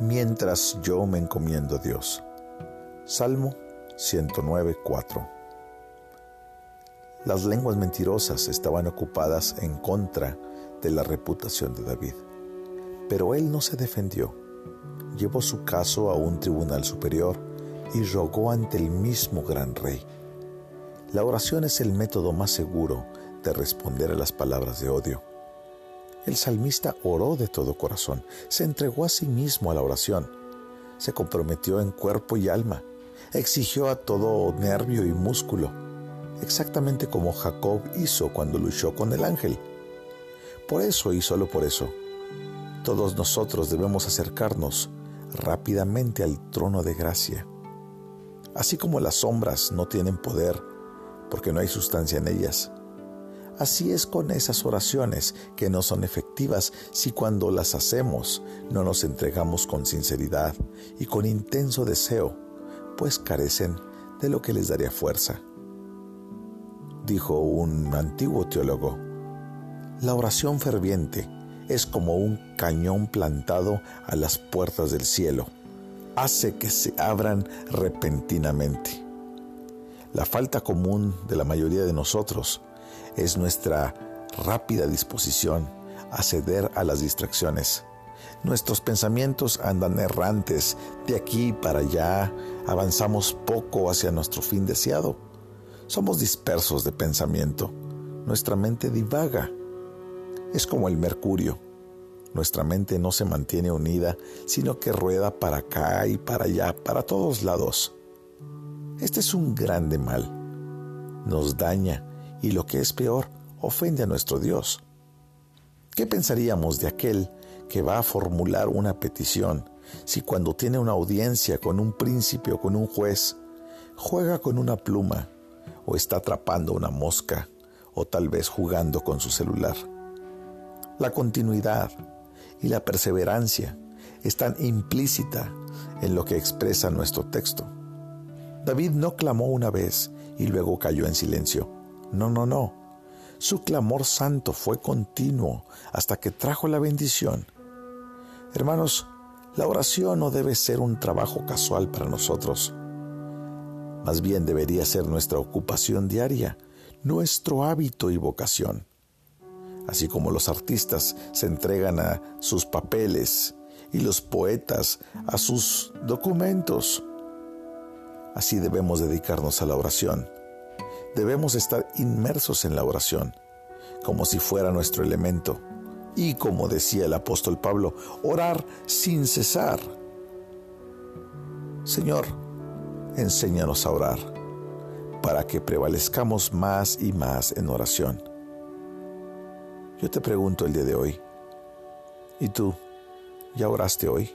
mientras yo me encomiendo a Dios. Salmo 109, 4. Las lenguas mentirosas estaban ocupadas en contra de la reputación de David, pero él no se defendió. Llevó su caso a un tribunal superior y rogó ante el mismo gran rey. La oración es el método más seguro de responder a las palabras de odio. El salmista oró de todo corazón, se entregó a sí mismo a la oración, se comprometió en cuerpo y alma, exigió a todo nervio y músculo, exactamente como Jacob hizo cuando luchó con el ángel. Por eso y solo por eso, todos nosotros debemos acercarnos rápidamente al trono de gracia. Así como las sombras no tienen poder porque no hay sustancia en ellas, Así es con esas oraciones que no son efectivas si cuando las hacemos no nos entregamos con sinceridad y con intenso deseo, pues carecen de lo que les daría fuerza. Dijo un antiguo teólogo, la oración ferviente es como un cañón plantado a las puertas del cielo. Hace que se abran repentinamente. La falta común de la mayoría de nosotros es nuestra rápida disposición a ceder a las distracciones. Nuestros pensamientos andan errantes de aquí para allá, avanzamos poco hacia nuestro fin deseado. Somos dispersos de pensamiento, nuestra mente divaga. Es como el mercurio. Nuestra mente no se mantiene unida, sino que rueda para acá y para allá, para todos lados. Este es un grande mal. Nos daña y lo que es peor, ofende a nuestro Dios. ¿Qué pensaríamos de aquel que va a formular una petición si cuando tiene una audiencia con un príncipe o con un juez, juega con una pluma o está atrapando una mosca o tal vez jugando con su celular? La continuidad y la perseverancia están implícita en lo que expresa nuestro texto. David no clamó una vez y luego cayó en silencio. No, no, no. Su clamor santo fue continuo hasta que trajo la bendición. Hermanos, la oración no debe ser un trabajo casual para nosotros. Más bien debería ser nuestra ocupación diaria, nuestro hábito y vocación. Así como los artistas se entregan a sus papeles y los poetas a sus documentos, así debemos dedicarnos a la oración debemos estar inmersos en la oración, como si fuera nuestro elemento. Y como decía el apóstol Pablo, orar sin cesar. Señor, enséñanos a orar, para que prevalezcamos más y más en oración. Yo te pregunto el día de hoy, ¿y tú ya oraste hoy?